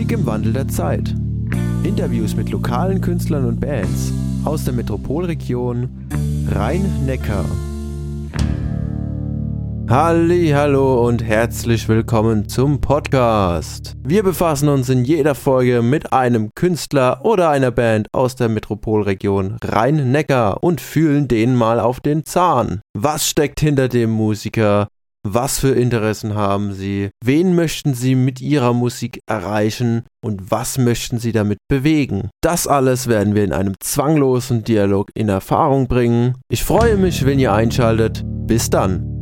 Musik im Wandel der Zeit. Interviews mit lokalen Künstlern und Bands aus der Metropolregion Rhein-Neckar. Halli, hallo und herzlich willkommen zum Podcast. Wir befassen uns in jeder Folge mit einem Künstler oder einer Band aus der Metropolregion Rhein-Neckar und fühlen den mal auf den Zahn. Was steckt hinter dem Musiker? Was für Interessen haben Sie? Wen möchten Sie mit Ihrer Musik erreichen? Und was möchten Sie damit bewegen? Das alles werden wir in einem zwanglosen Dialog in Erfahrung bringen. Ich freue mich, wenn ihr einschaltet. Bis dann.